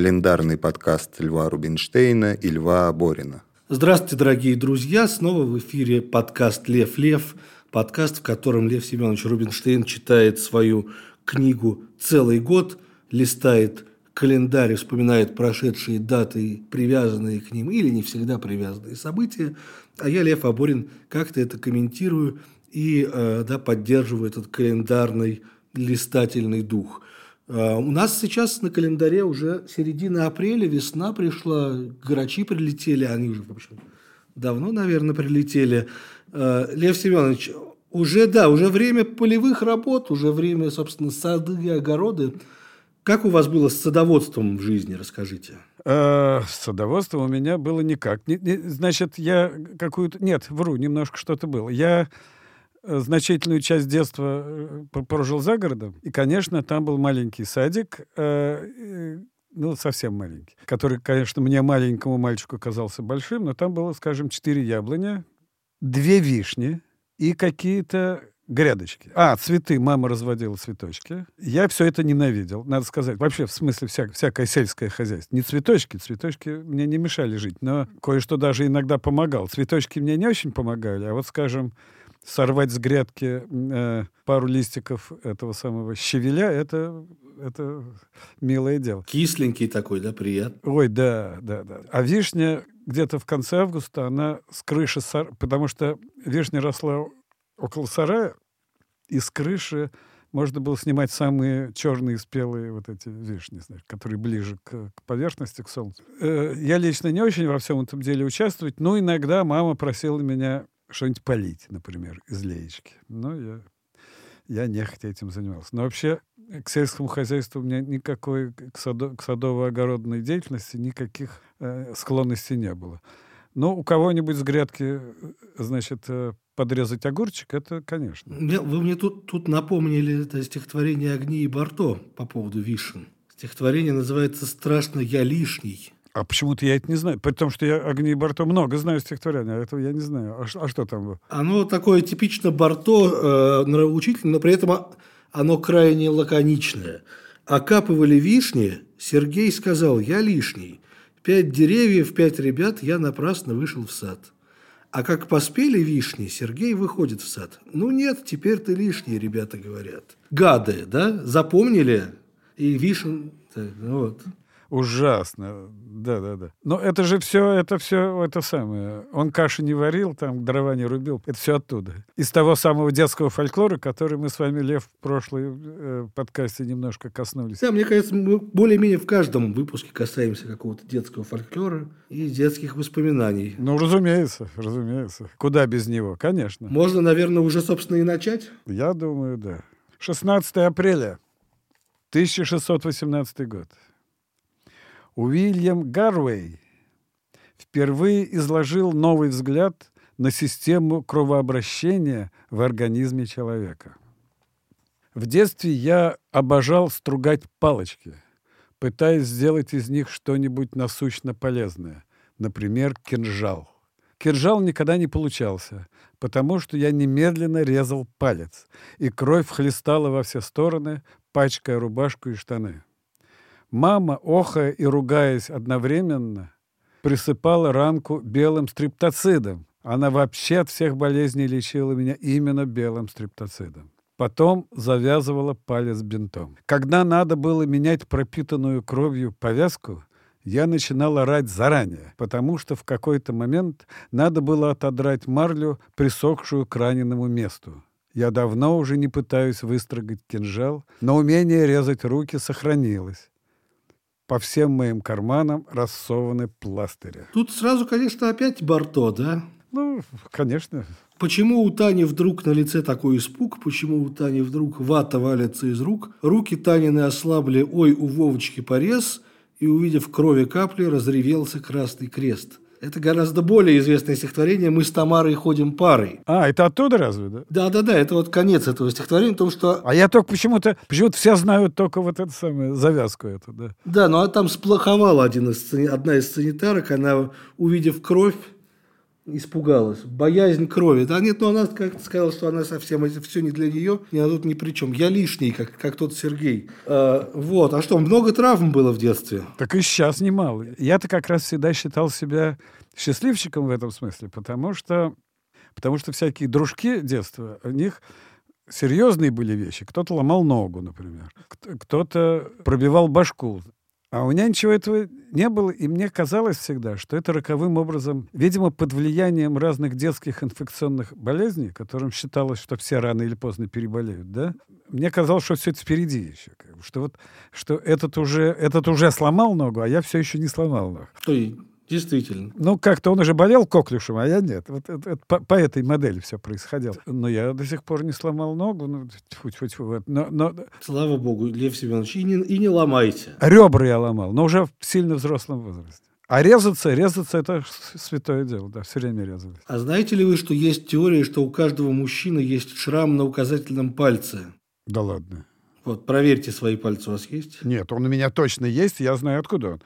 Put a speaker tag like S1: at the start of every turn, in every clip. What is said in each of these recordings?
S1: календарный подкаст Льва Рубинштейна и Льва Борина.
S2: Здравствуйте, дорогие друзья! Снова в эфире подкаст «Лев Лев», подкаст, в котором Лев Семенович Рубинштейн читает свою книгу целый год, листает календарь, вспоминает прошедшие даты, привязанные к ним или не всегда привязанные события, а я, Лев Аборин, как-то это комментирую и э, да, поддерживаю этот календарный листательный дух. Э, у нас сейчас на календаре уже середина апреля, весна пришла, грачи прилетели, они уже, в общем, давно, наверное, прилетели. Э, Лев Семенович, уже, да, уже время полевых работ, уже время, собственно, сады и огороды. Как у вас было с садоводством в жизни, расскажите?
S3: Э, с садоводством у меня было никак. Значит, я какую-то... Нет, вру, немножко что-то было. Я значительную часть детства э, прожил за городом. И, конечно, там был маленький садик, э, ну, совсем маленький, который, конечно, мне, маленькому мальчику, казался большим, но там было, скажем, четыре яблоня, две вишни и какие-то грядочки. А, цветы. Мама разводила цветочки. Я все это ненавидел, надо сказать. Вообще, в смысле, вся, всякое сельское хозяйство. Не цветочки. Цветочки мне не мешали жить, но кое-что даже иногда помогал. Цветочки мне не очень помогали, а вот, скажем, сорвать с грядки э, пару листиков этого самого щавеля, это, это милое дело.
S2: Кисленький такой, да, приятный.
S3: Ой, да, да, да. А вишня где-то в конце августа, она с крыши, потому что вишня росла около сарая, из крыши можно было снимать самые черные спелые вот эти вишни, знаешь, которые ближе к, к поверхности, к солнцу. Э, я лично не очень во всем этом деле участвовать, но иногда мама просила меня что-нибудь полить, например, из леечки. Но я, я нехотя этим занимался. Но вообще к сельскому хозяйству у меня никакой, к, садо, к садово-огородной деятельности никаких э, склонностей не было. Но у кого-нибудь с грядки, э, значит, э, подрезать огурчик, это, конечно.
S2: Вы мне тут, тут напомнили это стихотворение «Огни и Барто» по поводу вишен. Стихотворение называется «Страшно я лишний».
S3: А почему-то я это не знаю. При том, что я «Огни Барто» много знаю стихотворения, а этого я не знаю. А, а что там?
S2: Оно такое типично Барто, э, нравоучительное, но при этом оно крайне лаконичное. Окапывали вишни, Сергей сказал «Я лишний». Пять деревьев, пять ребят, я напрасно вышел в сад. А как поспели вишни, Сергей выходит в сад. Ну нет, теперь ты лишний, ребята говорят. Гады, да? Запомнили? И вишен... Вот.
S3: Ужасно. Да, да, да. Но это же все, это все, это самое. Он каши не варил, там дрова не рубил. Это все оттуда. Из того самого детского фольклора, который мы с вами, Лев, в прошлой э, подкасте немножко коснулись.
S2: Да, мне кажется, мы более-менее в каждом выпуске касаемся какого-то детского фольклора и детских воспоминаний.
S3: Ну, разумеется, разумеется. Куда без него, конечно.
S2: Можно, наверное, уже, собственно, и начать?
S3: Я думаю, да. 16 апреля 1618 год. Уильям Гарвей впервые изложил новый взгляд на систему кровообращения в организме человека. В детстве я обожал стругать палочки, пытаясь сделать из них что-нибудь насущно полезное, например, кинжал. Кинжал никогда не получался, потому что я немедленно резал палец, и кровь хлестала во все стороны, пачкая рубашку и штаны. Мама, охая и ругаясь одновременно, присыпала ранку белым стриптоцидом. Она вообще от всех болезней лечила меня именно белым стриптоцидом. Потом завязывала палец бинтом. Когда надо было менять пропитанную кровью повязку, я начинал орать заранее, потому что в какой-то момент надо было отодрать марлю, присохшую к раненому месту. Я давно уже не пытаюсь выстрогать кинжал, но умение резать руки сохранилось. По всем моим карманам рассованы пластыри.
S2: Тут сразу, конечно, опять Барто, да?
S3: Ну, конечно.
S2: Почему у Тани вдруг на лице такой испуг? Почему у Тани вдруг вата валится из рук? Руки Танины ослабли, ой, у Вовочки порез, и, увидев крови капли, разревелся красный крест – это гораздо более известное стихотворение «Мы с Тамарой ходим парой».
S3: А, это оттуда разве, да?
S2: Да-да-да, это вот конец этого стихотворения, потому что...
S3: А я только почему-то... Почему-то все знают только вот эту самую завязку эту, да?
S2: Да, ну а там сплоховал один из, одна из санитарок, она, увидев кровь, испугалась. Боязнь крови. Да нет, но она как сказала, что она совсем это все не для нее, и она тут ни при чем. Я лишний, как, как тот Сергей. А, вот. А что, много травм было в детстве?
S3: Так и сейчас немало. Я-то как раз всегда считал себя счастливчиком в этом смысле, потому что, потому что всякие дружки детства, у них серьезные были вещи. Кто-то ломал ногу, например. Кто-то пробивал башку. А у меня ничего этого не было, и мне казалось всегда, что это роковым образом, видимо, под влиянием разных детских инфекционных болезней, которым считалось, что все рано или поздно переболеют, да? Мне казалось, что все это впереди еще. Что вот, что этот уже, этот уже сломал ногу, а я все еще не сломал ногу.
S2: Действительно.
S3: Ну, как-то он уже болел коклюшем, а я нет. Вот это, это, по, по этой модели все происходило. Но я до сих пор не сломал ногу. Ну, тьфу, тьфу, тьфу, вот. но, но...
S2: Слава богу, Лев Семенович, и не, и не ломайте.
S3: Ребра я ломал, но уже в сильно взрослом возрасте. А резаться, резаться это святое дело, да, все время резались.
S2: А знаете ли вы, что есть теория, что у каждого мужчины есть шрам на указательном пальце?
S3: Да ладно.
S2: Вот, проверьте, свои пальцы у вас есть?
S3: Нет, он у меня точно есть, я знаю, откуда он.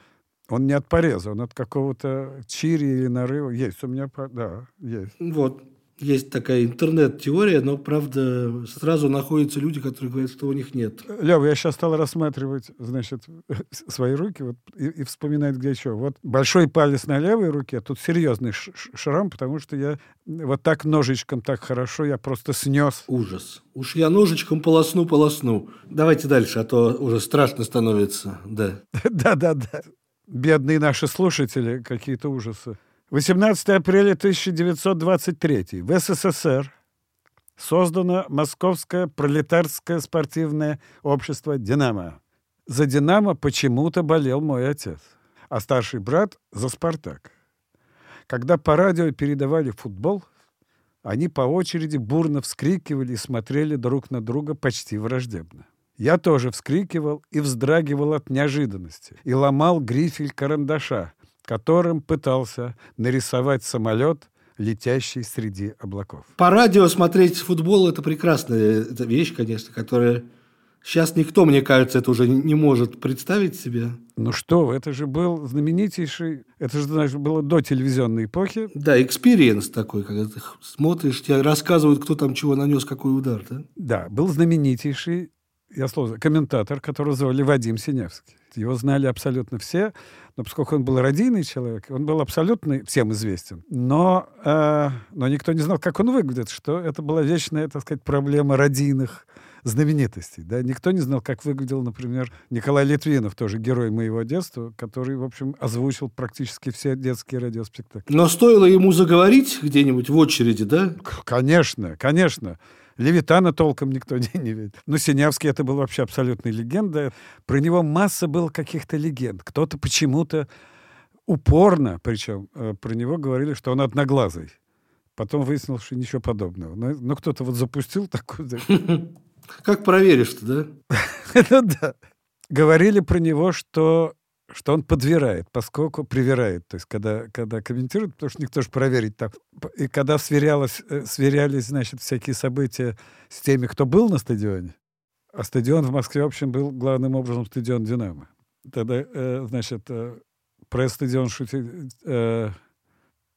S3: Он не от пореза, он от какого-то чири или нарыва. Есть у меня, да, есть.
S2: Вот. Есть такая интернет-теория, но, правда, сразу находятся люди, которые говорят, что у них нет.
S3: Лев, я сейчас стал рассматривать, значит, свои руки вот, и, и вспоминать, где что. Вот большой палец на левой руке, тут серьезный шрам, потому что я вот так ножичком так хорошо, я просто снес.
S2: Ужас. Уж я ножичком полосну-полосну. Давайте дальше, а то уже страшно становится, да.
S3: Да-да-да. Бедные наши слушатели, какие-то ужасы. 18 апреля 1923 в СССР создано Московское пролетарское спортивное общество «Динамо». За «Динамо» почему-то болел мой отец, а старший брат — за «Спартак». Когда по радио передавали футбол, они по очереди бурно вскрикивали и смотрели друг на друга почти враждебно. Я тоже вскрикивал и вздрагивал от неожиданности и ломал грифель карандаша, которым пытался нарисовать самолет, летящий среди облаков.
S2: По радио смотреть футбол – это прекрасная вещь, конечно, которая Сейчас никто, мне кажется, это уже не может представить себе.
S3: Ну что, это же был знаменитейший, это же, знаешь, было до телевизионной эпохи.
S2: Да, experience такой, когда ты смотришь, тебе рассказывают, кто там чего нанес, какой удар, да?
S3: Да, был знаменитейший я слово, комментатор, которого звали Вадим Синявский. Его знали абсолютно все, но поскольку он был радийный человек, он был абсолютно всем известен. Но, э, но никто не знал, как он выглядит, что это была вечная, так сказать, проблема радийных знаменитостей. Да? Никто не знал, как выглядел, например, Николай Литвинов, тоже герой моего детства, который, в общем, озвучил практически все детские радиоспектакли.
S2: Но стоило ему заговорить где-нибудь в очереди, да?
S3: Конечно, конечно. Левитана толком никто не, не видит. Но Синявский это был вообще абсолютная легенда. Про него масса было каких-то легенд. Кто-то почему-то упорно, причем, э, про него говорили, что он одноглазый. Потом выяснилось, что ничего подобного. Но, но кто-то вот запустил такую...
S2: Как проверишь-то, да?
S3: Это да. Говорили про него, что что он подвирает, поскольку привирает. То есть, когда, когда комментируют, потому что никто же проверить там. И когда сверялось, э, сверялись, значит, всякие события с теми, кто был на стадионе, а стадион в Москве, в общем, был главным образом стадион «Динамо». Тогда, э, значит, э, про стадион шутить... Э,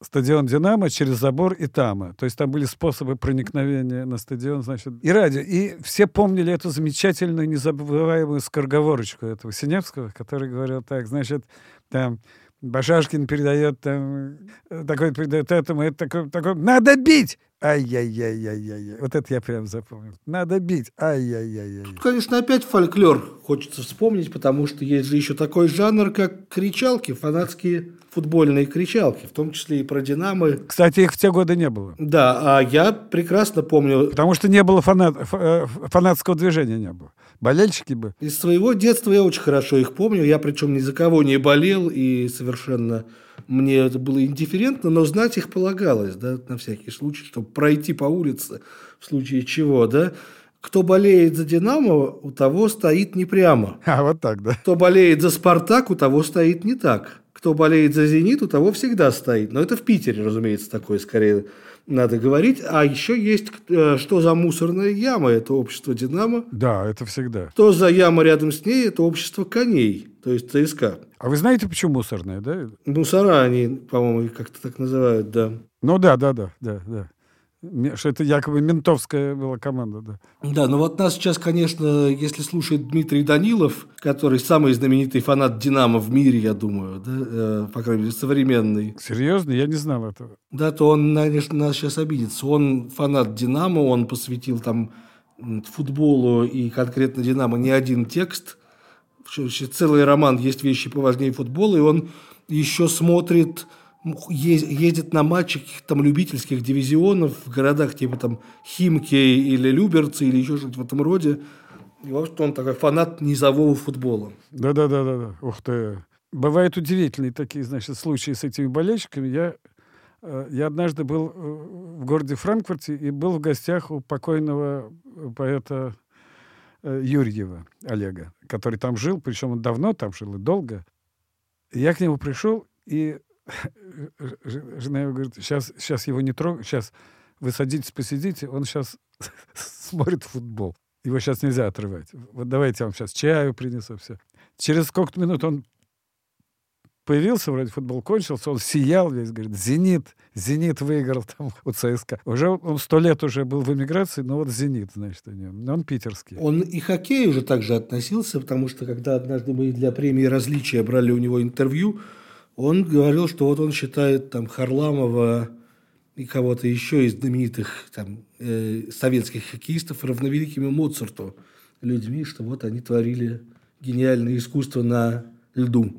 S3: стадион «Динамо» через забор и Тама. То есть там были способы проникновения на стадион, значит, и радио. И все помнили эту замечательную, незабываемую скороговорочку этого Синевского, который говорил так, значит, там, Башашкин передает там, э, такой передает этому, это такой, такой, надо бить! Ай-яй-яй-яй-яй. Вот это я прям запомнил. Надо бить. Ай-яй-яй-яй.
S2: Тут, конечно, опять фольклор хочется вспомнить, потому что есть же еще такой жанр, как кричалки, фанатские футбольные кричалки, в том числе и про «Динамо».
S3: Кстати, их в те годы не было.
S2: Да, а я прекрасно помню...
S3: Потому что не было фанат, э, фанатского движения, не было. Болельщики бы.
S2: Из своего детства я очень хорошо их помню. Я причем ни за кого не болел и совершенно мне это было индифферентно, но знать их полагалось, да, на всякий случай, чтобы пройти по улице в случае чего, да. Кто болеет за «Динамо», у того стоит не прямо.
S3: А, вот так, да.
S2: Кто болеет за «Спартак», у того стоит не так. Кто болеет за «Зенит», у того всегда стоит. Но это в Питере, разумеется, такое скорее надо говорить. А еще есть, э, что за мусорная яма, это общество «Динамо».
S3: Да, это всегда.
S2: Что за яма рядом с ней, это общество коней, то есть ЦСКА.
S3: А вы знаете, почему мусорная, да?
S2: Мусора они, по-моему, как-то так называют, да.
S3: Ну да, да, да, да, да. Что это якобы ментовская была команда, да.
S2: Да, но вот нас сейчас, конечно, если слушает Дмитрий Данилов, который самый знаменитый фанат «Динамо» в мире, я думаю, да, э, по крайней мере, современный.
S3: Серьезно? Я не знал этого.
S2: Да, то он, конечно, нас сейчас обидится. Он фанат «Динамо», он посвятил там футболу и конкретно «Динамо» не один текст. Целый роман «Есть вещи поважнее футбола», и он еще смотрит ездит на матчи каких-то там любительских дивизионов в городах типа там Химки или Люберцы или еще что-то в этом роде. И вот он такой фанат низового футбола.
S3: Да-да-да-да. Ух ты. Бывают удивительные такие, значит, случаи с этими болельщиками. Я, э, я однажды был э, в городе Франкфурте и был в гостях у покойного поэта э, Юрьева Олега, который там жил, причем он давно там жил и долго. Я к нему пришел, и жена его говорит, сейчас, сейчас его не трогай, сейчас вы садитесь, посидите, он сейчас смотрит футбол. Его сейчас нельзя отрывать. Вот давайте я вам сейчас чаю принесу, все. Через сколько минут он появился, вроде футбол кончился, он сиял весь, говорит, «Зенит», «Зенит» выиграл там у ЦСКА. Уже он сто лет уже был в эмиграции, но вот «Зенит», значит, у него. Но он питерский.
S2: Он и хоккей уже также относился, потому что когда однажды мы для премии «Различия» брали у него интервью, он говорил, что вот он считает там Харламова и кого-то еще из знаменитых там, э, советских хоккеистов равновеликими Моцарту людьми, что вот они творили гениальное искусство на льду.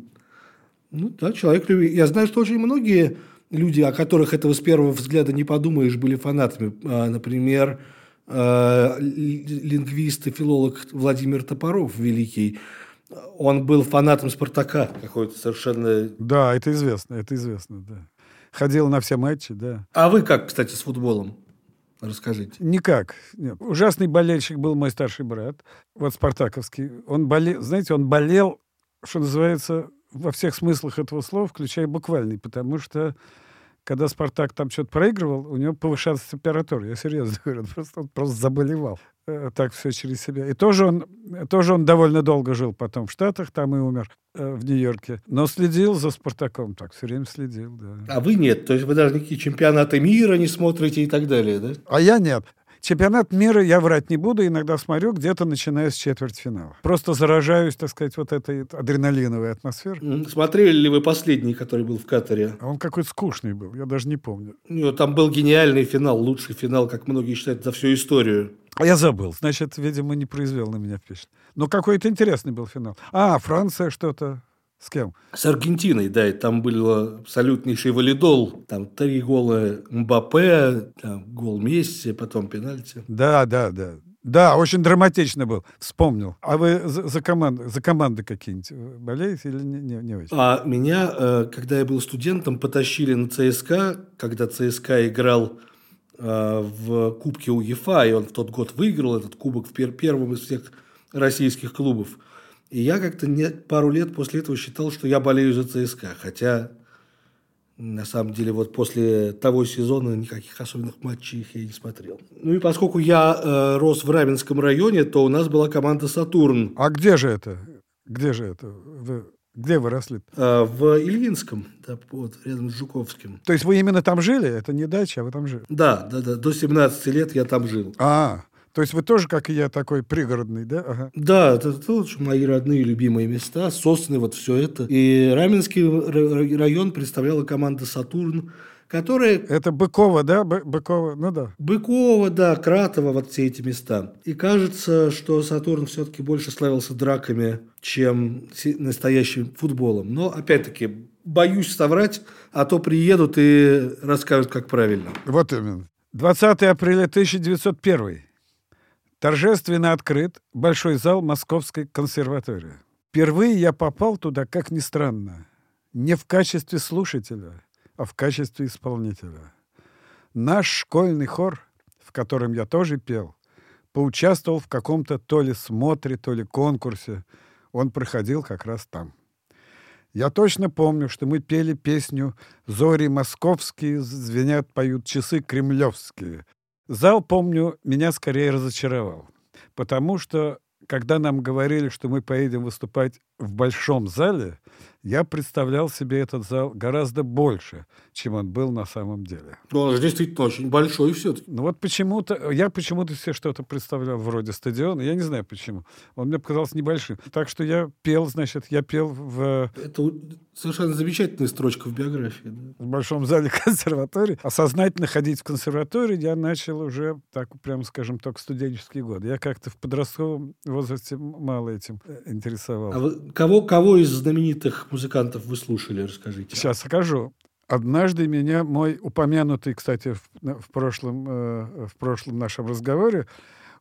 S2: Ну да, человек любит. Я знаю, что очень многие люди, о которых этого с первого взгляда не подумаешь, были фанатами. А, например, э, лингвист и филолог Владимир Топоров, великий, он был фанатом Спартака какой-то совершенно...
S3: Да, это известно, это известно, да. Ходил на все матчи, да.
S2: А вы как, кстати, с футболом? Расскажите.
S3: Никак. Нет. Ужасный болельщик был мой старший брат, вот спартаковский. Он болел, знаете, он болел, что называется, во всех смыслах этого слова, включая буквальный, потому что когда Спартак там что-то проигрывал, у него повышалась температура. Я серьезно говорю, он просто, он просто заболевал. Э, так все через себя. И тоже он, тоже он довольно долго жил потом в Штатах, там и умер э, в Нью-Йорке. Но следил за Спартаком, так все время следил, да.
S2: А вы нет? То есть вы даже никакие чемпионаты мира не смотрите и так далее, да?
S3: А я нет. Чемпионат мира я врать не буду, иногда смотрю где-то начиная с четвертьфинала. Просто заражаюсь, так сказать, вот этой адреналиновой атмосферой.
S2: Смотрели ли вы последний, который был в Катаре?
S3: А он какой-то скучный был, я даже не помню.
S2: Ну, там был гениальный финал, лучший финал, как многие считают, за всю историю.
S3: Я забыл. Значит, видимо, не произвел на меня впечатление. Но какой-то интересный был финал. А, Франция что-то. С кем?
S2: С Аргентиной, да. И там был абсолютнейший валидол. Там три гола Мбаппе, там, гол Месси, потом пенальти.
S3: Да, да, да. Да, очень драматично был. Вспомнил. А вы за, за, команд, за команды какие-нибудь болеете или не, не, не очень?
S2: А меня, э, когда я был студентом, потащили на ЦСКА, когда ЦСКА играл э, в Кубке УЕФА, и он в тот год выиграл этот кубок в пер первым из всех российских клубов. И я как-то пару лет после этого считал, что я болею за ЦСКА. Хотя, на самом деле, вот после того сезона никаких особенных матчей я не смотрел. Ну и поскольку я э, рос в Раменском районе, то у нас была команда «Сатурн».
S3: А где же это? Где же это? Вы... Где вы росли?
S2: Э, в Ильинском, да, вот, рядом с Жуковским.
S3: То есть вы именно там жили? Это не дача, а вы там жили?
S2: Да, да, да. До 17 лет я там жил.
S3: А, то есть вы тоже, как и я, такой пригородный, да? Ага.
S2: Да, это, это мои родные любимые места, сосны, вот все это. И Раменский район представляла команда «Сатурн», которая...
S3: Это Быкова, да? Быкова, ну да.
S2: Быкова, да, Кратова, вот все эти места. И кажется, что Сатурн все-таки больше славился драками, чем настоящим футболом. Но, опять-таки, боюсь соврать, а то приедут и расскажут, как правильно.
S3: Вот именно. 20 апреля 1901 торжественно открыт большой зал Московской консерватории. Впервые я попал туда, как ни странно, не в качестве слушателя, а в качестве исполнителя. Наш школьный хор, в котором я тоже пел, поучаствовал в каком-то то ли смотре, то ли конкурсе. Он проходил как раз там. Я точно помню, что мы пели песню «Зори московские, звенят, поют часы кремлевские», Зал, помню, меня скорее разочаровал, потому что когда нам говорили, что мы поедем выступать в большом зале, я представлял себе этот зал гораздо больше, чем он был на самом деле.
S2: Ну, он же действительно очень большой все-таки.
S3: Ну вот почему-то, я почему-то себе что-то представлял вроде стадиона, я не знаю почему. Он мне показался небольшим. Так что я пел, значит, я пел в...
S2: Это совершенно замечательная строчка в биографии. Да?
S3: В большом зале консерватории. А сознательно ходить в консерваторию я начал уже, так прям скажем, только студенческий год. Я как-то в подростковом возрасте мало этим э, интересовался.
S2: А вы, кого, кого из знаменитых музыкантов вы слушали, расскажите.
S3: Сейчас скажу. Однажды меня мой упомянутый, кстати, в, в, прошлом, э, в прошлом нашем разговоре,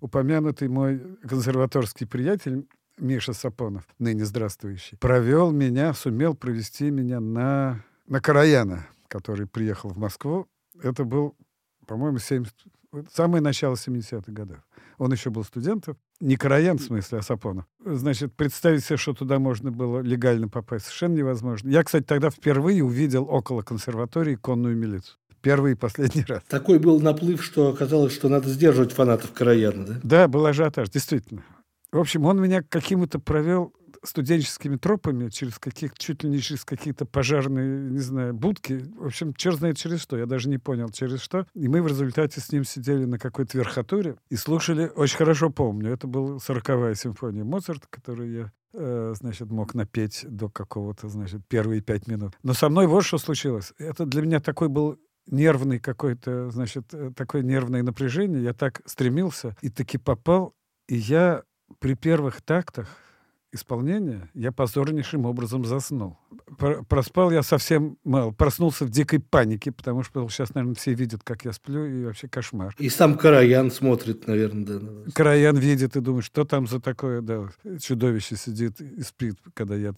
S3: упомянутый мой консерваторский приятель Миша Сапонов, ныне здравствующий, провел меня, сумел провести меня на, на Караяна, который приехал в Москву. Это был, по-моему, 70, самое начало 70-х годов. Он еще был студентом. Не Караян, в смысле, а Сапонов. Значит, представить себе, что туда можно было легально попасть, совершенно невозможно. Я, кстати, тогда впервые увидел около консерватории конную милицию. Первый и последний раз.
S2: Такой был наплыв, что оказалось, что надо сдерживать фанатов Караяна, да?
S3: Да, был ажиотаж, действительно. В общем, он меня каким-то провел студенческими тропами, через каких чуть ли не через какие-то пожарные, не знаю, будки. В общем, черт знает через что. Я даже не понял, через что. И мы в результате с ним сидели на какой-то верхотуре и слушали, очень хорошо помню, это была сороковая симфония Моцарта, которую я э, значит, мог напеть до какого-то, значит, первые пять минут. Но со мной вот что случилось. Это для меня такой был нервный какой-то, значит, э, такое нервное напряжение. Я так стремился и таки попал. И я при первых тактах исполнения я позорнейшим образом заснул. Проспал я совсем мало. Проснулся в дикой панике, потому что сейчас, наверное, все видят, как я сплю, и вообще кошмар.
S2: И сам Караян смотрит, наверное, да.
S3: Караян видит и думает, что там за такое, да, чудовище сидит и спит, когда я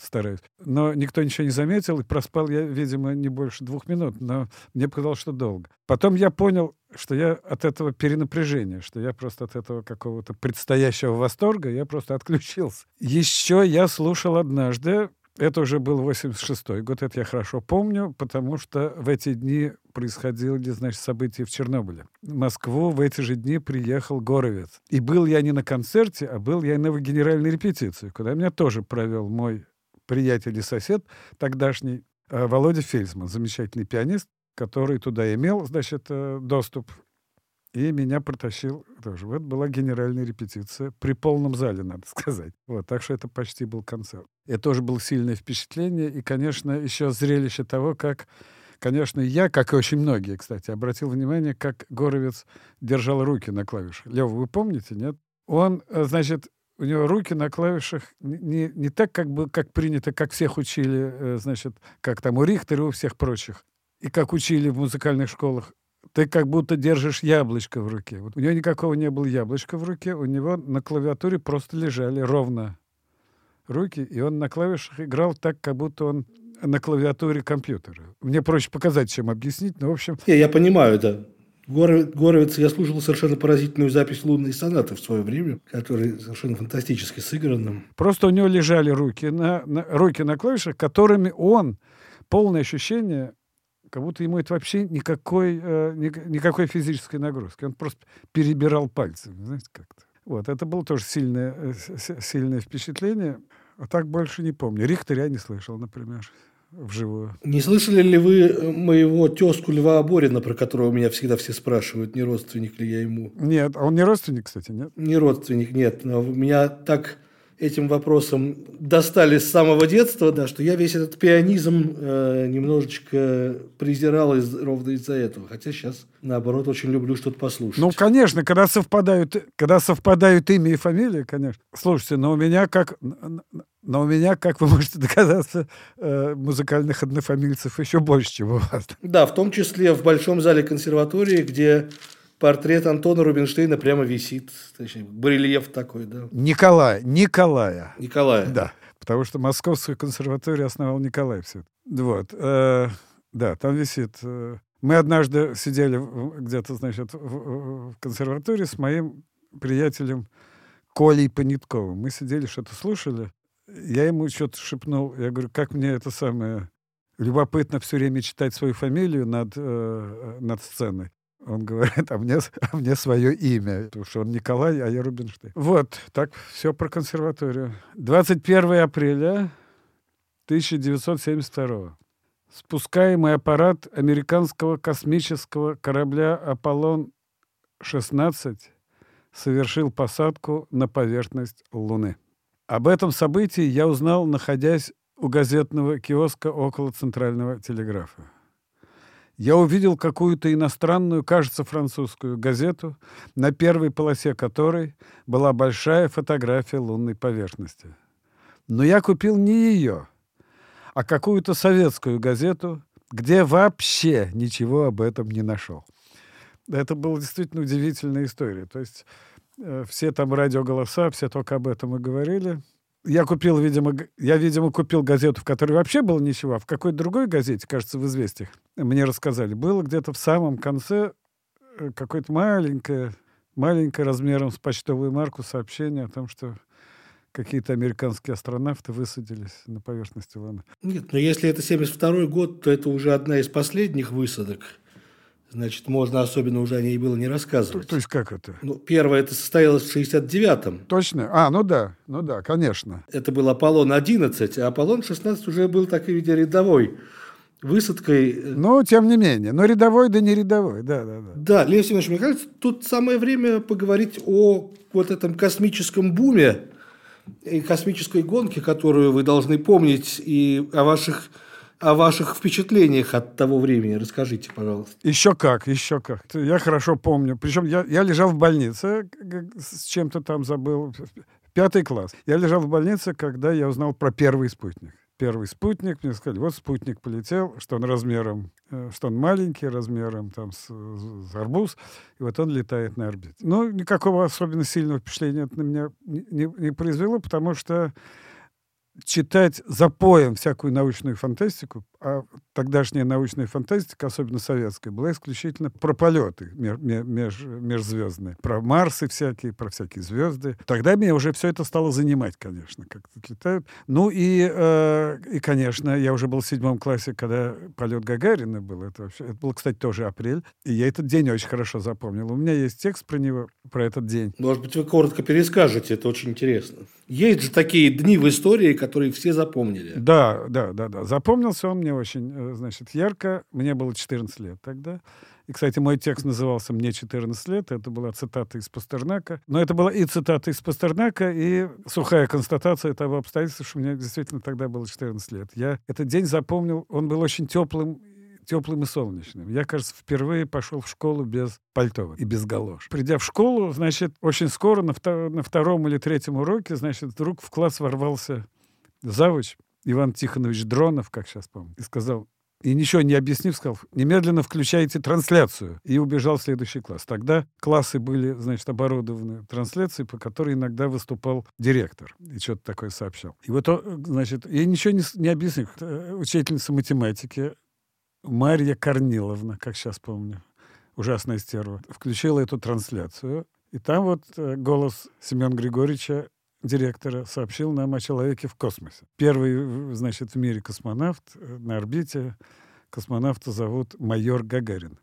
S3: стараюсь. Но никто ничего не заметил, и проспал я, видимо, не больше двух минут, но мне показалось, что долго. Потом я понял, что я от этого перенапряжения, что я просто от этого какого-то предстоящего восторга, я просто отключился. Еще я слушал однажды, это уже был 86-й год, это я хорошо помню, потому что в эти дни происходили, значит, события в Чернобыле. В Москву в эти же дни приехал Горовец. И был я не на концерте, а был я на генеральной репетиции, куда меня тоже провел мой приятель и сосед тогдашний э, Володя Фельдсман, замечательный пианист который туда имел, значит, э, доступ, и меня протащил тоже. Вот была генеральная репетиция при полном зале, надо сказать. Вот, так что это почти был концерт. Это тоже было сильное впечатление, и, конечно, еще зрелище того, как Конечно, я, как и очень многие, кстати, обратил внимание, как Горовец держал руки на клавишах. Лев, вы помните, нет? Он, э, значит, у него руки на клавишах не, не так, как бы, как принято, как всех учили, э, значит, как там у Рихтера и у всех прочих и как учили в музыкальных школах, ты как будто держишь яблочко в руке. Вот у него никакого не было яблочка в руке, у него на клавиатуре просто лежали ровно руки, и он на клавишах играл так, как будто он на клавиатуре компьютера. Мне проще показать, чем объяснить, но в общем...
S2: Я, я понимаю, да. Горовец, я слушал совершенно поразительную запись лунной сонаты в свое время, которая совершенно фантастически сыграна.
S3: Просто у него лежали руки на, на, руки на клавишах, которыми он, полное ощущение, как будто ему это вообще никакой, э, никакой физической нагрузки. Он просто перебирал пальцами, знаете, как-то. Вот, это было тоже сильное, э, сильное впечатление. А так больше не помню. Рихтера я не слышал, например, вживую.
S2: Не слышали ли вы э, моего тезку Льва Аборина, про которого меня всегда все спрашивают, не родственник ли я ему?
S3: Нет, а он не родственник, кстати, нет?
S2: Не родственник, нет. Но меня так этим вопросом достали с самого детства, да, что я весь этот пианизм э, немножечко презирал из, ровно из-за этого. Хотя сейчас, наоборот, очень люблю что-то послушать.
S3: Ну, конечно, когда совпадают, когда совпадают имя и фамилия, конечно. Слушайте, но у меня как... Но у меня, как вы можете догадаться, э, музыкальных однофамильцев еще больше, чем у вас.
S2: Да, в том числе в Большом зале консерватории, где портрет Антона Рубинштейна прямо висит. Точнее, барельеф такой, да.
S3: Николай, Николая.
S2: Николая.
S3: Да, потому что Московскую консерваторию основал Николай все. Вот. Э, да, там висит. Э, мы однажды сидели где-то, значит, в, в консерватории с моим приятелем Колей Понятковым. Мы сидели, что-то слушали. Я ему что-то шепнул. Я говорю, как мне это самое любопытно все время читать свою фамилию над, э, над сценой. Он говорит, а мне, а мне свое имя, потому что он Николай, а я Рубинштейн. Вот, так все про консерваторию. 21 апреля 1972 Спускаемый аппарат американского космического корабля «Аполлон-16» совершил посадку на поверхность Луны. Об этом событии я узнал, находясь у газетного киоска около Центрального телеграфа. Я увидел какую-то иностранную, кажется, французскую газету, на первой полосе которой была большая фотография лунной поверхности. Но я купил не ее, а какую-то советскую газету, где вообще ничего об этом не нашел. Это была действительно удивительная история. То есть э, все там радиоголоса, все только об этом и говорили. Я купил, видимо, я, видимо, купил газету, в которой вообще было ничего, а в какой-то другой газете, кажется, в «Известиях», мне рассказали, было где-то в самом конце э, какое-то маленькое, маленькое размером с почтовую марку сообщение о том, что какие-то американские астронавты высадились на поверхности Луны.
S2: Нет, но если это 72 год, то это уже одна из последних высадок. Значит, можно особенно уже о ней было не рассказывать.
S3: То, то есть как это?
S2: Ну, первое это состоялось в 69-м.
S3: Точно? А, ну да, ну да, конечно.
S2: Это был Аполлон-11, а Аполлон-16 уже был, так и видя, рядовой высадкой.
S3: Ну, тем не менее. Но рядовой, да не рядовой, да, да, да.
S2: Да, Лев Семенович, мне кажется, тут самое время поговорить о вот этом космическом буме, и космической гонки, которую вы должны помнить, и о ваших о ваших впечатлениях от того времени. Расскажите, пожалуйста.
S3: Еще как, еще как. Я хорошо помню. Причем я, я лежал в больнице, с чем-то там забыл. Пятый класс. Я лежал в больнице, когда я узнал про первый спутник первый спутник. Мне сказали, вот спутник полетел, что он размером, э, что он маленький, размером там с, с арбуз, и вот он летает на орбите. Ну, никакого особенно сильного впечатления это на меня не, не, не произвело, потому что читать запоем всякую научную фантастику, а тогдашняя научная фантастика, особенно советская, была исключительно про полеты меж, межзвездные, про Марсы всякие, про всякие звезды. Тогда меня уже все это стало занимать, конечно, как летают. Ну и, э, и, конечно, я уже был в седьмом классе, когда полет Гагарина был. Это, вообще, это был, кстати, тоже апрель. И я этот день очень хорошо запомнил. У меня есть текст про него, про этот день.
S2: Может быть, вы коротко перескажете, это очень интересно. Есть же такие дни в истории, которые все запомнили.
S3: Да, да, да, да. Запомнился он мне очень, э, значит, ярко. Мне было 14 лет тогда. И, кстати, мой текст назывался «Мне 14 лет». Это была цитата из Пастернака. Но это была и цитата из Пастернака, и сухая констатация того обстоятельства, что мне действительно тогда было 14 лет. Я этот день запомнил. Он был очень теплым теплым и солнечным. Я, кажется, впервые пошел в школу без пальто и без галош. Придя в школу, значит, очень скоро на, втор- на втором или третьем уроке, значит, вдруг в класс ворвался завуч Иван Тихонович Дронов, как сейчас помню, и сказал, и ничего не объяснив, сказал, немедленно включайте трансляцию. И убежал в следующий класс. Тогда классы были, значит, оборудованы трансляцией, по которой иногда выступал директор и что-то такое сообщал. И вот, значит, я ничего не, не объяснил. Э, учительница математики Марья Корниловна, как сейчас помню, ужасная стерва, включила эту трансляцию. И там вот э, голос Семена Григорьевича директора сообщил нам о человеке в космосе. Первый, значит, в мире космонавт э, на орбите. Космонавта зовут майор Гагарин.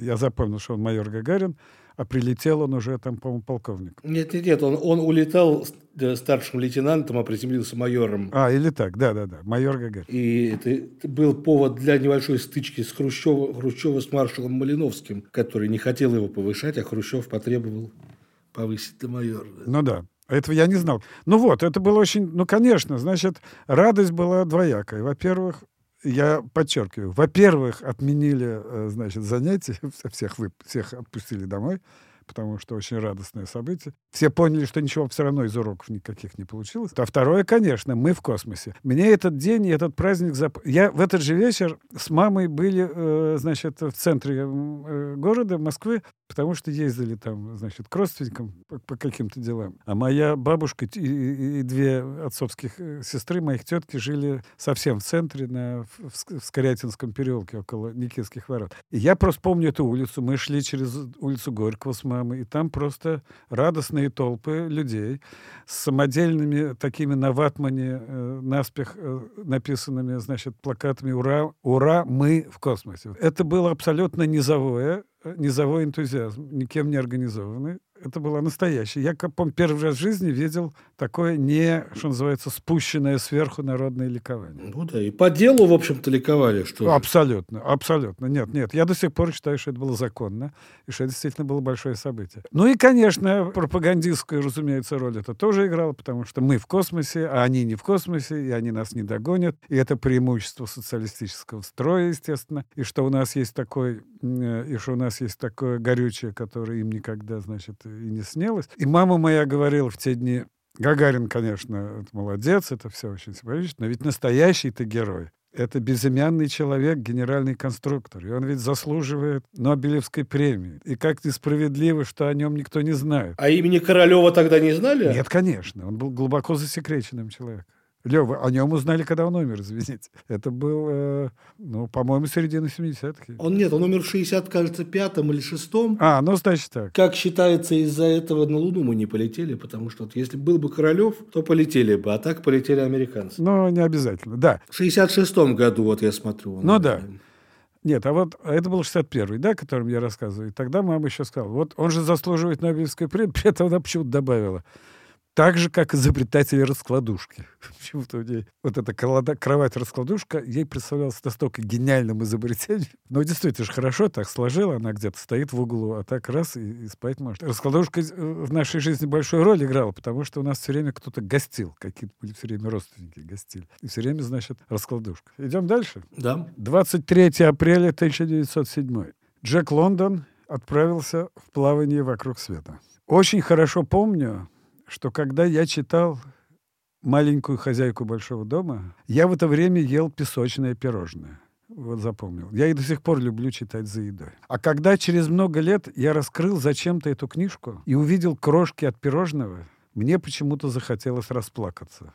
S3: Я запомнил, что он майор Гагарин, а прилетел он уже там, по-моему, полковник.
S2: Нет, нет, нет, он, он улетал старшим лейтенантом, а приземлился майором.
S3: А, или так, да-да-да, майор Гагарин.
S2: И это был повод для небольшой стычки с Хрущева, Хрущева с маршалом Малиновским, который не хотел его повышать, а Хрущев потребовал повысить до майора.
S3: Ну да. Этого я не знал. Ну вот, это было очень... Ну, конечно, значит, радость была двоякая. Во-первых, я подчеркиваю, во-первых, отменили, э, значит, занятия, всех, вы, всех отпустили домой потому что очень радостное событие. Все поняли, что ничего все равно из уроков никаких не получилось. А второе, конечно, мы в космосе. Мне этот день и этот праздник... Зап... Я в этот же вечер с мамой были, э, значит, в центре э, города, Москвы, потому что ездили там, значит, к родственникам по, по каким-то делам. А моя бабушка и, и, и две отцовских э, сестры, моих тетки, жили совсем в центре, на, в, в Скорятинском переулке, около Никитских ворот. И я просто помню эту улицу. Мы шли через улицу Горького с мамой, и там просто радостные толпы людей с самодельными такими на ватмане, э, наспех э, написанными, значит, плакатами «Ура! Ура! Мы в космосе!». Это было абсолютно низовое, низовой энтузиазм, никем не организованный. это было настоящее. Я, помню, первый раз в жизни видел такое не, что называется, спущенное сверху народное ликование.
S2: Ну да, и по делу, в общем-то, ликовали. Что
S3: абсолютно, абсолютно. Нет, нет, я до сих пор считаю, что это было законно, и что это действительно было большое событие. Ну и, конечно, пропагандистская, разумеется, роль это тоже играла, потому что мы в космосе, а они не в космосе, и они нас не догонят. И это преимущество социалистического строя, естественно, и что у нас есть такой и что у нас есть такое горючее, которое им никогда, значит, и не снилось. И мама моя говорила в те дни, Гагарин, конечно, молодец, это все очень символично, но ведь настоящий-то герой. Это безымянный человек, генеральный конструктор. И он ведь заслуживает Нобелевской премии. И как несправедливо, что о нем никто не знает.
S2: А имени Королева тогда не знали?
S3: Нет, конечно. Он был глубоко засекреченным человеком. Лева, о нем узнали, когда он умер, извините. Это был, э, ну, по-моему, середина 70-х.
S2: Он нет, он умер в 60, кажется, пятом или шестом.
S3: А, ну, значит так.
S2: Как считается, из-за этого на Луну мы не полетели, потому что вот, если был бы Королев, то полетели бы, а так полетели американцы.
S3: Ну, не обязательно, да.
S2: В 66-м году, вот я смотрю.
S3: Ну, да. Нет, а вот а это был 61-й, да, о котором я рассказываю. И тогда мама еще сказала, вот он же заслуживает Нобелевской премии, при этом она почему-то добавила – так же, как изобретатели раскладушки. Почему-то вот эта кровать-раскладушка, ей представлялась настолько гениальным изобретением. Но действительно же хорошо так сложила, она где-то стоит в углу, а так раз и, и спать может. Раскладушка э, в нашей жизни большую роль играла, потому что у нас все время кто-то гостил, какие-то были все время родственники гостили. И все время, значит, раскладушка. Идем дальше?
S2: Да.
S3: 23 апреля 1907. Джек Лондон отправился в плавание вокруг света. Очень хорошо помню, что когда я читал «Маленькую хозяйку большого дома», я в это время ел песочное пирожное. Вот запомнил. Я и до сих пор люблю читать за едой. А когда через много лет я раскрыл зачем-то эту книжку и увидел крошки от пирожного, мне почему-то захотелось расплакаться.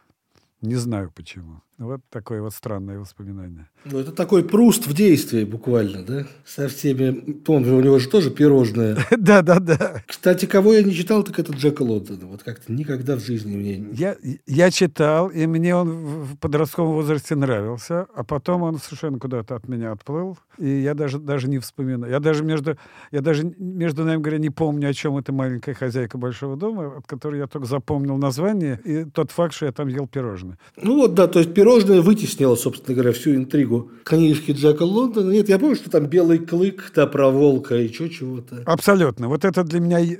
S3: Не знаю почему. Вот такое вот странное воспоминание.
S2: Ну, это такой пруст в действии буквально, да? Со всеми... Помню, у него же тоже пирожное.
S3: Да, да, да.
S2: Кстати, кого я не читал, так это Джека Лондона. Вот как-то никогда в жизни мне...
S3: Я, я читал, и мне он в подростковом возрасте нравился, а потом он совершенно куда-то от меня отплыл, и я даже, даже не вспоминаю. Я даже между, я даже между нами говоря не помню, о чем эта маленькая хозяйка большого дома, от которой я только запомнил название и тот факт, что я там ел пирожное.
S2: Ну вот, да, то есть пирожное вытеснило, собственно говоря, всю интригу книжки Джека Лондона. Нет, я помню, что там белый клык, да, про волка и еще чего-то.
S3: Абсолютно. Вот это для меня э,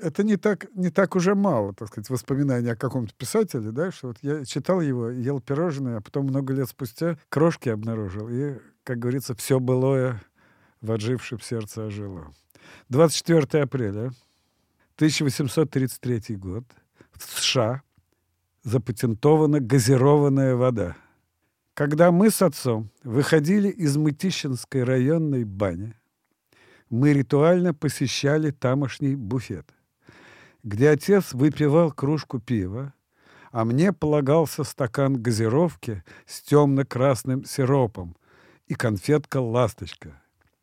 S3: это не так, не так уже мало, так сказать, воспоминаний о каком-то писателе, да, что вот я читал его, ел пирожное, а потом много лет спустя крошки обнаружил, и, как говорится, все былое в отжившем сердце ожило. 24 апреля 1833 год в США запатентована газированная вода. Когда мы с отцом выходили из Мытищинской районной бани, мы ритуально посещали тамошний буфет, где отец выпивал кружку пива, а мне полагался стакан газировки с темно-красным сиропом и конфетка «Ласточка».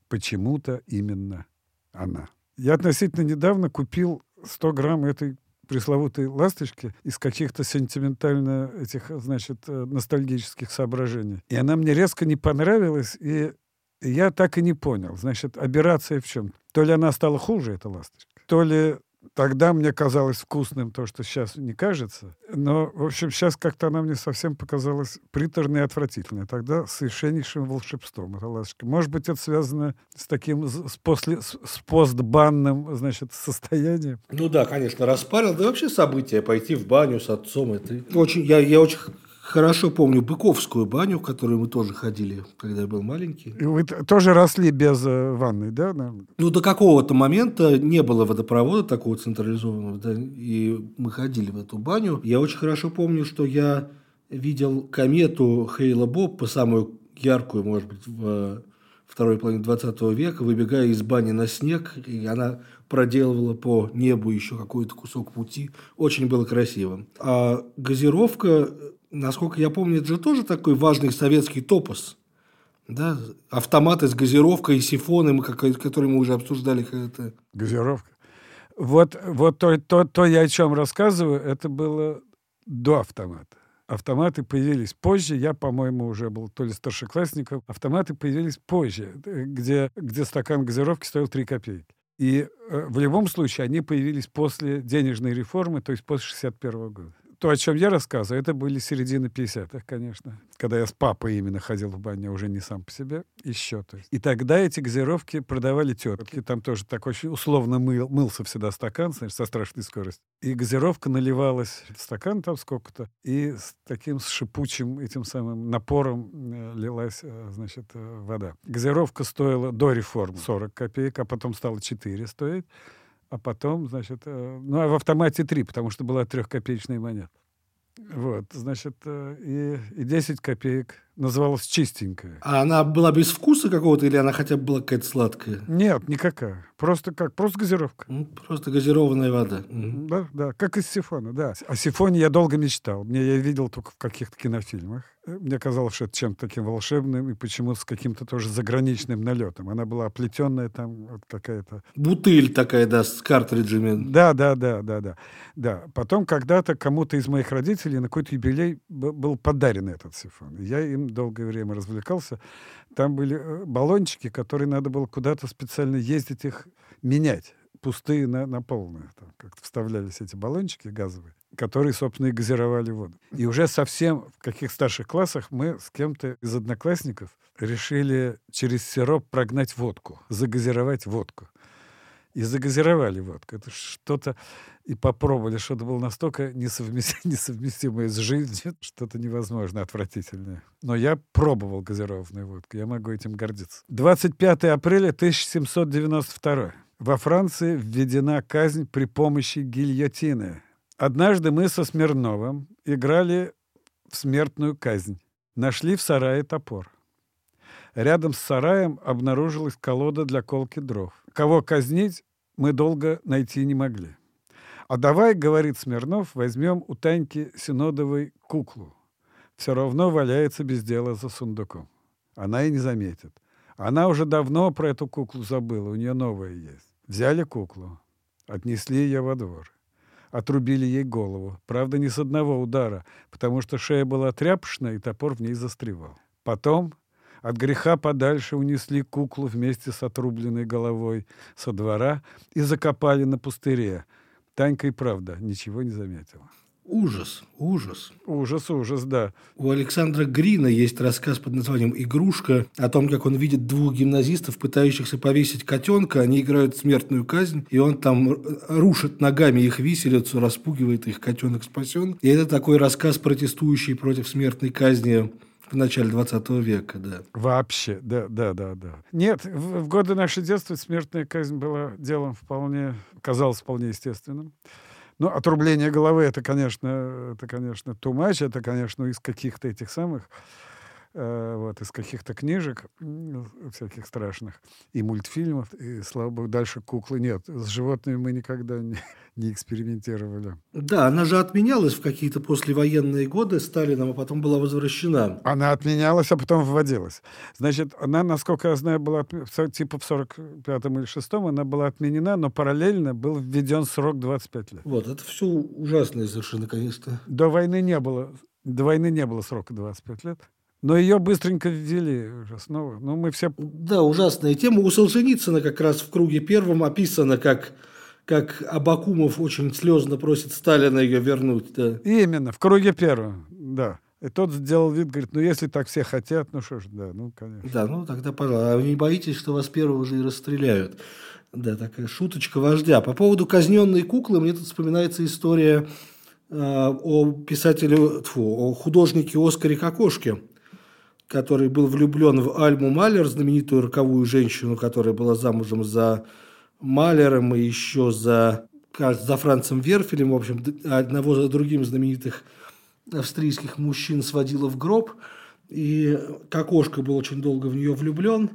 S3: Почему-то именно она. Я относительно недавно купил 100 грамм этой пресловутой ласточки из каких-то сентиментально этих, значит, э, ностальгических соображений. И она мне резко не понравилась, и я так и не понял. Значит, операция в чем? То ли она стала хуже, эта ласточка, то ли Тогда мне казалось вкусным то, что сейчас не кажется. Но, в общем, сейчас как-то она мне совсем показалась приторной и отвратительной. Тогда совершеннейшим волшебством эта ласточка. Может быть, это связано с таким, с, после, с постбанным, значит, состоянием?
S2: Ну да, конечно, распарил. Да вообще событие, пойти в баню с отцом. Это очень, я, я очень хорошо помню Быковскую баню, в которую мы тоже ходили, когда я был маленький.
S3: И вы тоже росли без э, ванной, да?
S2: Ну, до какого-то момента не было водопровода такого централизованного, да, и мы ходили в эту баню. Я очень хорошо помню, что я видел комету Хейла Боб, по самую яркую, может быть, в э, второй половине 20 века, выбегая из бани на снег, и она проделывала по небу еще какой-то кусок пути. Очень было красиво. А газировка насколько я помню, это же тоже такой важный советский топос. Да? Автоматы с газировкой и сифоны, которые мы уже обсуждали. Это...
S3: Газировка. Вот, вот то, то, то, я о чем рассказываю, это было до автомата. Автоматы появились позже. Я, по-моему, уже был то ли старшеклассником. Автоматы появились позже, где, где стакан газировки стоил 3 копейки. И э, в любом случае они появились после денежной реформы, то есть после 61 года то, о чем я рассказываю, это были середины 50-х, конечно. Когда я с папой именно ходил в баню, уже не сам по себе, еще. То есть. И тогда эти газировки продавали тетки. Там тоже так очень условно мыл, мылся всегда стакан, значит, со страшной скоростью. И газировка наливалась в стакан там сколько-то, и с таким шипучим этим самым напором э, лилась, э, значит, э, вода. Газировка стоила до реформы 40 копеек, а потом стала 4 стоить а потом, значит, э, ну, а в автомате три, потому что была трехкопеечная монета. Вот, значит, э, и, и 10 копеек называлась чистенькая.
S2: А она была без вкуса какого-то или она хотя бы была какая-то сладкая?
S3: Нет, никакая. Просто как? Просто газировка.
S2: Ну, просто газированная вода.
S3: Да, да, как из сифона, да. О сифоне я долго мечтал. Мне я видел только в каких-то кинофильмах. Мне казалось, что это чем-то таким волшебным и почему с каким-то тоже заграничным налетом. Она была оплетенная там вот какая-то...
S2: Бутыль такая, да, с картриджами.
S3: Да, да, да, да, да. да. Потом когда-то кому-то из моих родителей на какой-то юбилей был подарен этот сифон. Я им долгое время развлекался. Там были э, баллончики, которые надо было куда-то специально ездить их менять пустые на, на полные. Там как-то вставлялись эти баллончики газовые, которые, собственно, и газировали воду. И уже совсем в каких старших классах мы с кем-то из одноклассников решили через сироп прогнать водку, загазировать водку. И загазировали водку. Это что-то... И попробовали, что-то было настолько несовместимое, несовместимое с жизнью, что-то невозможно, отвратительное. Но я пробовал газированную водку, я могу этим гордиться. 25 апреля 1792 во Франции введена казнь при помощи гильотины. Однажды мы со Смирновым играли в смертную казнь. Нашли в сарае топор. Рядом с сараем обнаружилась колода для колки дров. Кого казнить, мы долго найти не могли. А давай, говорит Смирнов, возьмем у Таньки Синодовой куклу. Все равно валяется без дела за сундуком. Она и не заметит. Она уже давно про эту куклу забыла, у нее новая есть. Взяли куклу, отнесли ее во двор. Отрубили ей голову. Правда, не с одного удара, потому что шея была тряпочная, и топор в ней застревал. Потом от греха подальше унесли куклу вместе с отрубленной головой со двора и закопали на пустыре. Танька и правда ничего не заметила.
S2: Ужас, ужас.
S3: Ужас, ужас, да.
S2: У Александра Грина есть рассказ под названием «Игрушка» о том, как он видит двух гимназистов, пытающихся повесить котенка. Они играют смертную казнь, и он там рушит ногами их виселицу, распугивает их, котенок спасен. И это такой рассказ, протестующий против смертной казни в начале 20 века, да.
S3: Вообще, да, да, да, да. Нет, в, в годы нашего детства смертная казнь была делом вполне, казалось вполне естественным. Ну, отрубление головы это, конечно, это, конечно, much, это, конечно, из каких-то этих самых вот, из каких-то книжек всяких страшных, и мультфильмов, и, слава богу, дальше куклы нет. С животными мы никогда не, не экспериментировали.
S2: Да, она же отменялась в какие-то послевоенные годы Сталином, а потом была возвращена.
S3: Она отменялась, а потом вводилась. Значит, она, насколько я знаю, была типа в 45-м или 6-м, она была отменена, но параллельно был введен срок 25 лет.
S2: Вот, это все ужасное совершенно, конечно.
S3: До войны не было, до войны не было срока 25 лет. Но ее быстренько ввели уже снова. Ну, мы все...
S2: Да, ужасная тема. У Солженицына как раз в круге первом описано, как, как Абакумов очень слезно просит Сталина ее вернуть. Да.
S3: Именно, в круге первом, да. И тот сделал вид, говорит, ну, если так все хотят, ну что ж, да, ну, конечно.
S2: Да, ну, тогда, пожалуйста. А вы не боитесь, что вас первого же и расстреляют? Да, такая шуточка вождя. По поводу казненной куклы мне тут вспоминается история э, о писателе, тьфу, о художнике Оскаре Кокошке который был влюблен в Альму Малер, знаменитую роковую женщину, которая была замужем за Малером и еще за, за Францем Верфелем, в общем, одного за другим знаменитых австрийских мужчин сводила в гроб. И Кокошка был очень долго в нее влюблен,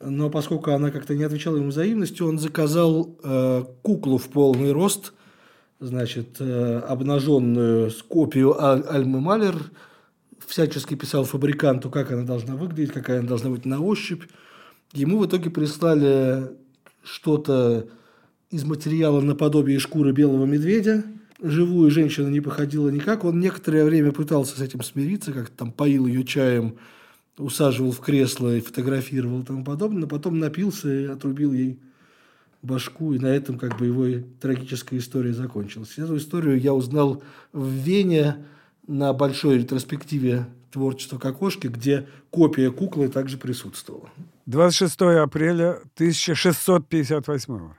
S2: но поскольку она как-то не отвечала ему взаимностью, он заказал э, куклу в полный рост, значит, э, обнаженную с копию Аль- Альмы Малер – всячески писал фабриканту, как она должна выглядеть, какая она должна быть на ощупь. Ему в итоге прислали что-то из материала наподобие шкуры белого медведя. Живую женщина не походила никак. Он некоторое время пытался с этим смириться, как там поил ее чаем, усаживал в кресло и фотографировал и тому подобное. Но потом напился и отрубил ей башку, и на этом как бы его трагическая история закончилась. Эту историю я узнал в Вене на большой ретроспективе творчества Кокошки, где копия куклы также присутствовала.
S3: 26 апреля 1658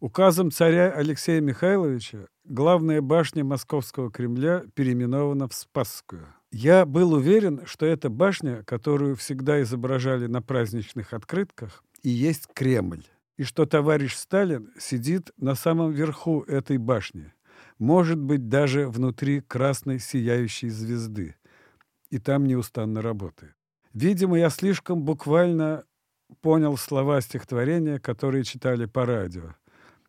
S3: Указом царя Алексея Михайловича главная башня Московского Кремля переименована в Спасскую. Я был уверен, что эта башня, которую всегда изображали на праздничных открытках, и есть Кремль, и что товарищ Сталин сидит на самом верху этой башни, может быть, даже внутри красной сияющей звезды, и там неустанно работает. Видимо, я слишком буквально понял слова стихотворения, которые читали по радио.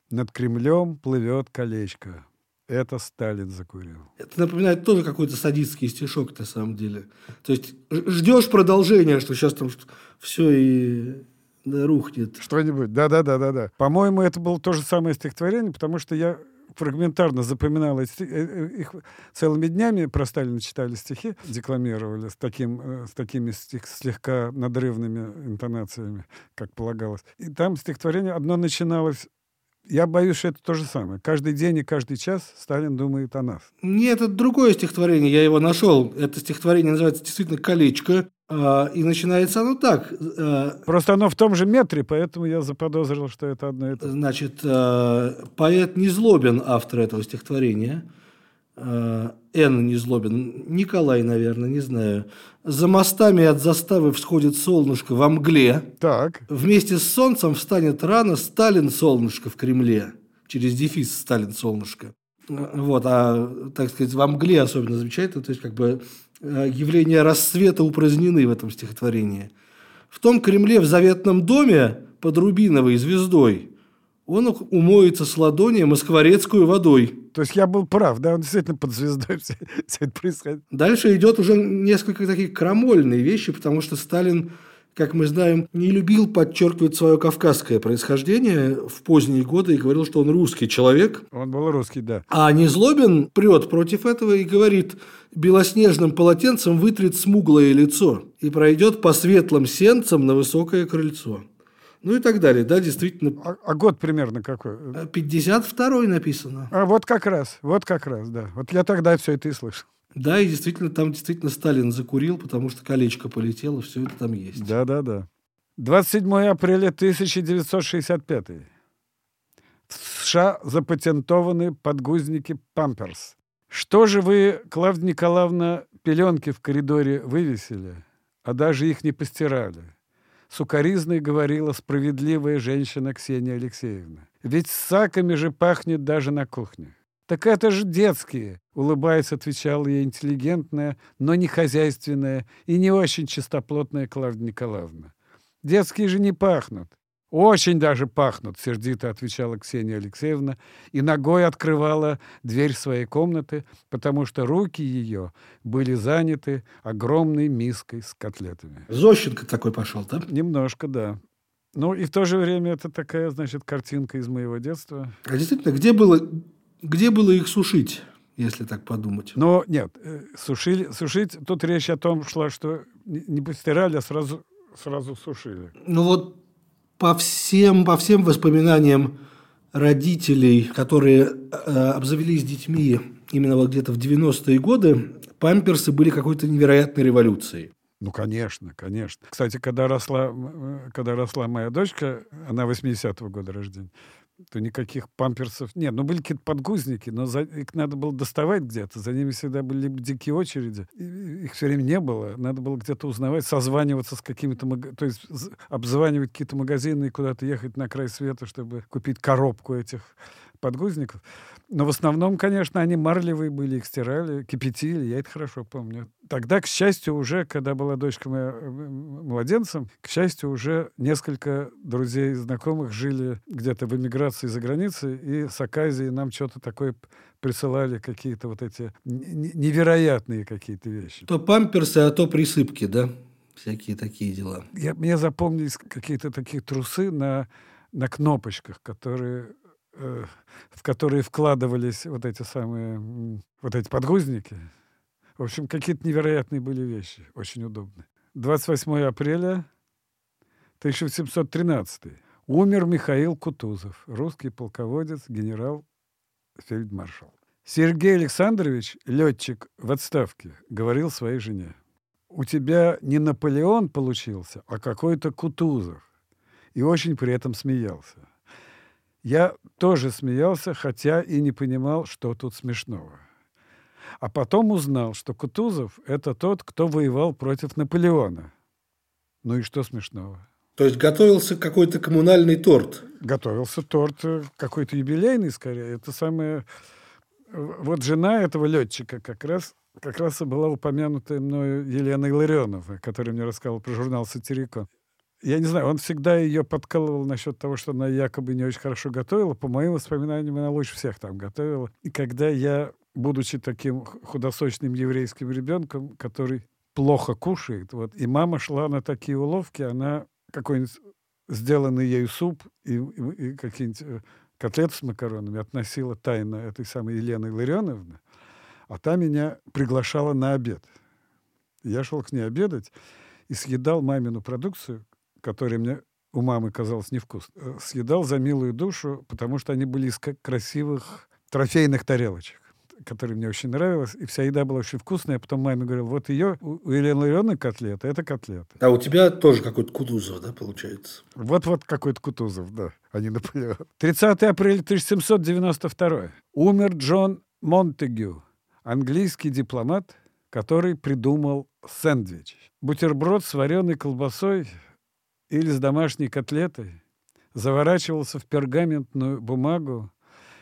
S3: Над Кремлем плывет колечко. Это Сталин закурил.
S2: Это напоминает тоже какой-то садистский стишок, на самом деле. То есть ждешь продолжения, что сейчас там все и да, рухнет.
S3: Что-нибудь, да-да-да-да-да. По-моему, это было то же самое стихотворение, потому что я фрагментарно запоминал эти, э, э, их целыми днями про Сталина читали стихи, декламировали с, таким, э, с такими стих, слегка надрывными интонациями, как полагалось. И там стихотворение одно начиналось я боюсь, что это то же самое. Каждый день и каждый час Сталин думает о нас.
S2: Нет, это другое стихотворение, я его нашел. Это стихотворение называется действительно «Колечко». А, и начинается оно так.
S3: А, Просто оно в том же метре, поэтому я заподозрил, что это одно и то.
S2: Значит, а, поэт Незлобин, автор этого стихотворения, Н. Незлобин, Николай, наверное, не знаю. За мостами от заставы всходит солнышко во мгле.
S3: Так.
S2: Вместе с солнцем встанет рано Сталин солнышко в Кремле. Через дефис Сталин солнышко. Вот, а, так сказать, во мгле особенно замечательно, то есть как бы Э, явления рассвета упразднены в этом стихотворении. В том Кремле в заветном доме под рубиновой звездой он умоется с ладони москворецкую водой.
S3: То есть я был прав, да, он действительно под звездой все, все это происходит.
S2: Дальше идет уже несколько таких крамольные вещи, потому что Сталин как мы знаем, не любил подчеркивать свое кавказское происхождение в поздние годы и говорил, что он русский человек.
S3: Он был русский, да.
S2: А Незлобин прет против этого и говорит, белоснежным полотенцем вытрет смуглое лицо и пройдет по светлым сенцам на высокое крыльцо. Ну и так далее, да, действительно.
S3: А, а год примерно какой?
S2: 52-й написано.
S3: А вот как раз, вот как раз, да. Вот я тогда все это и слышал.
S2: Да, и действительно, там действительно Сталин закурил, потому что колечко полетело, все это там есть.
S3: Да, да, да. 27 апреля 1965. В США запатентованы подгузники «Памперс». Что же вы, Клавдия Николаевна, пеленки в коридоре вывесили, а даже их не постирали? Сукаризной говорила справедливая женщина Ксения Алексеевна. Ведь саками же пахнет даже на кухне. «Так это же детские!» — улыбаясь, отвечала ей интеллигентная, но не хозяйственная и не очень чистоплотная Клавдия Николаевна. «Детские же не пахнут». «Очень даже пахнут», — сердито отвечала Ксения Алексеевна и ногой открывала дверь своей комнаты, потому что руки ее были заняты огромной миской с котлетами.
S2: Зощенко такой пошел, да?
S3: Немножко, да. Ну и в то же время это такая, значит, картинка из моего детства.
S2: А действительно, где было где было их сушить, если так подумать?
S3: Но нет, э, сушили, сушить, тут речь о том шла, что не постирали, а сразу, сразу сушили.
S2: Ну вот по всем, по всем воспоминаниям родителей, которые э, обзавелись детьми именно вот где-то в 90-е годы, памперсы были какой-то невероятной революцией.
S3: Ну, конечно, конечно. Кстати, когда росла, э, когда росла моя дочка, она 80-го года рождения, то никаких памперсов нет. Ну, были какие-то подгузники, но за, их надо было доставать где-то. За ними всегда были дикие очереди. И их все время не было. Надо было где-то узнавать, созваниваться с какими-то... То есть обзванивать какие-то магазины и куда-то ехать на край света, чтобы купить коробку этих подгузников. Но в основном, конечно, они марлевые были, их стирали, кипятили, я это хорошо помню. Тогда, к счастью, уже, когда была дочка моя э, младенцем, к счастью, уже несколько друзей и знакомых жили где-то в эмиграции за границей, и с Аказии нам что-то такое присылали, какие-то вот эти невероятные какие-то вещи.
S2: То памперсы, а то присыпки, да? Всякие такие дела.
S3: Я, мне запомнились какие-то такие трусы на, на кнопочках, которые в которые вкладывались вот эти самые, вот эти подгузники. В общем, какие-то невероятные были вещи, очень удобные. 28 апреля 1713. Умер Михаил Кутузов, русский полководец, генерал-фельдмаршал. Сергей Александрович, летчик в отставке, говорил своей жене, у тебя не Наполеон получился, а какой-то Кутузов. И очень при этом смеялся. Я тоже смеялся, хотя и не понимал, что тут смешного. А потом узнал, что Кутузов — это тот, кто воевал против Наполеона. Ну и что смешного?
S2: То есть готовился какой-то коммунальный торт?
S3: Готовился торт э, какой-то юбилейный, скорее. Это самое... Вот жена этого летчика как раз, как раз и была упомянутая мною Елена Илларионова, которая мне рассказывала про журнал «Сатирикон» я не знаю, он всегда ее подкалывал насчет того, что она якобы не очень хорошо готовила. По моим воспоминаниям, она лучше всех там готовила. И когда я, будучи таким худосочным еврейским ребенком, который плохо кушает, вот, и мама шла на такие уловки, она какой-нибудь сделанный ею суп и, и, и какие-нибудь э, котлеты с макаронами относила тайно этой самой Елены Ларионовны, а та меня приглашала на обед. Я шел к ней обедать и съедал мамину продукцию, который мне у мамы казалось невкусно, э, съедал за милую душу, потому что они были из красивых трофейных тарелочек которые мне очень нравилось, и вся еда была очень вкусная. Я потом маме говорил, вот ее, у Елены Ларионовны котлета, это котлета.
S2: А у тебя тоже какой-то Кутузов, да, получается?
S3: Вот-вот какой-то Кутузов, да, а не Наполеон. 30 апреля 1792. Умер Джон Монтегю, английский дипломат, который придумал сэндвич. Бутерброд с вареной колбасой или с домашней котлетой, заворачивался в пергаментную бумагу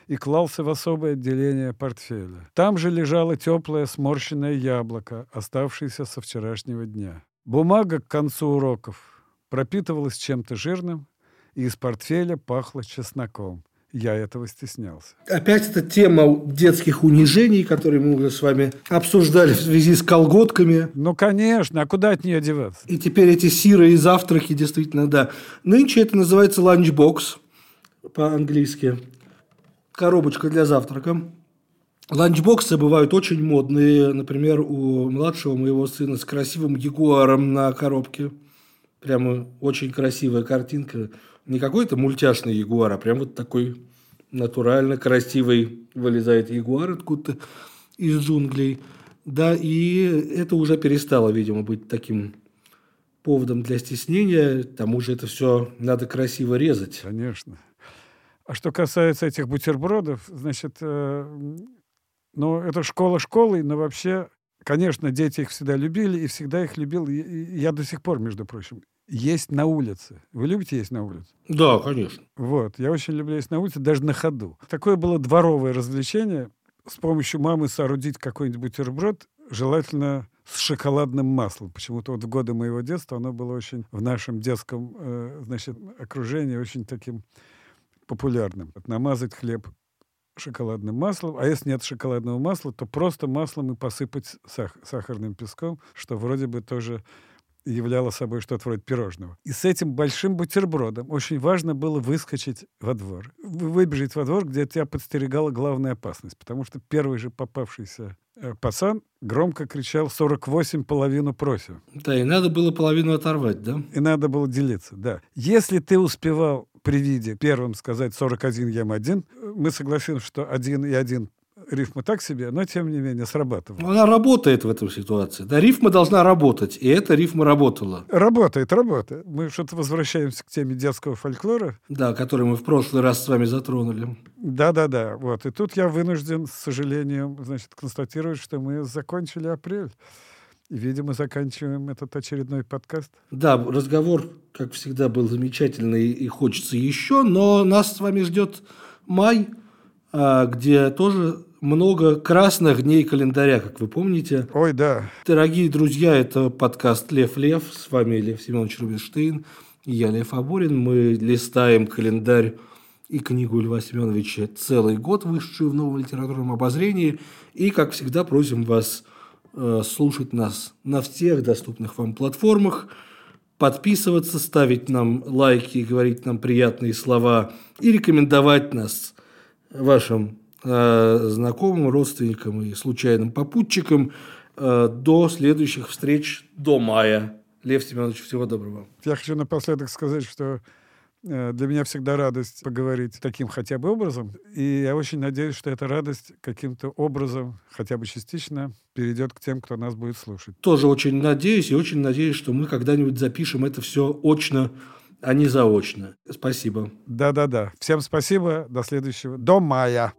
S3: и клался в особое отделение портфеля. Там же лежало теплое сморщенное яблоко, оставшееся со вчерашнего дня. Бумага к концу уроков пропитывалась чем-то жирным, и из портфеля пахло чесноком. Я этого стеснялся.
S2: Опять эта тема детских унижений, которые мы уже с вами обсуждали в связи с колготками.
S3: Ну, конечно, а куда от нее деваться?
S2: И теперь эти сирые завтраки, действительно, да. Нынче это называется lunchbox по-английски. Коробочка для завтрака. Ланчбоксы бывают очень модные. Например, у младшего моего сына с красивым ягуаром на коробке. Прямо очень красивая картинка не какой-то мультяшный ягуар, а прям вот такой натурально красивый вылезает ягуар откуда-то из джунглей. Да, и это уже перестало, видимо, быть таким поводом для стеснения. К тому же это все надо красиво резать.
S3: Конечно. А что касается этих бутербродов, значит, э, ну, это школа школой, но вообще, конечно, дети их всегда любили, и всегда их любил. И я до сих пор, между прочим, есть на улице. Вы любите есть на улице?
S2: Да, конечно.
S3: Вот. Я очень люблю есть на улице, даже на ходу. Такое было дворовое развлечение. С помощью мамы соорудить какой-нибудь бутерброд, желательно с шоколадным маслом. Почему-то вот в годы моего детства оно было очень в нашем детском э, значит, окружении очень таким популярным. Намазать хлеб шоколадным маслом, а если нет шоколадного масла, то просто маслом и посыпать сах сахарным песком, что вроде бы тоже являло собой что-то вроде пирожного. И с этим большим бутербродом очень важно было выскочить во двор. Выбежать во двор, где тебя подстерегала главная опасность. Потому что первый же попавшийся э, пацан громко кричал «48 половину просим».
S2: Да, и надо было половину оторвать, да?
S3: И надо было делиться, да. Если ты успевал при виде первым сказать 41 ем один, мы согласимся, что один и один рифма так себе, но тем не менее срабатывает.
S2: Она работает в этом ситуации. Да, рифма должна работать, и эта рифма работала.
S3: Работает, работает. Мы что-то возвращаемся к теме детского фольклора.
S2: Да, который мы в прошлый раз с вами затронули.
S3: Да-да-да. Вот. И тут я вынужден, с сожалением, значит, констатировать, что мы закончили апрель. И, видимо, заканчиваем этот очередной подкаст.
S2: Да, разговор, как всегда, был замечательный и хочется еще, но нас с вами ждет май, а, где тоже много красных дней календаря, как вы помните.
S3: Ой, да.
S2: Дорогие друзья, это подкаст «Лев Лев». С вами Лев Семенович Рубинштейн и я, Лев Аборин. Мы листаем календарь и книгу Льва Семеновича целый год, вышедшую в новом литературном обозрении. И, как всегда, просим вас э, слушать нас на всех доступных вам платформах, подписываться, ставить нам лайки, говорить нам приятные слова и рекомендовать нас вашим знакомым, родственникам и случайным попутчикам. Э, до следующих встреч до мая. Лев Семенович, всего доброго.
S3: Я хочу напоследок сказать, что Э, для меня всегда радость поговорить таким хотя бы образом. И я очень надеюсь, что эта радость каким-то образом, хотя бы частично, перейдет к тем, кто нас будет слушать.
S2: Тоже очень надеюсь и очень надеюсь, что мы когда-нибудь запишем это все очно, а не заочно. Спасибо.
S3: Да-да-да. Всем спасибо. До следующего. До мая.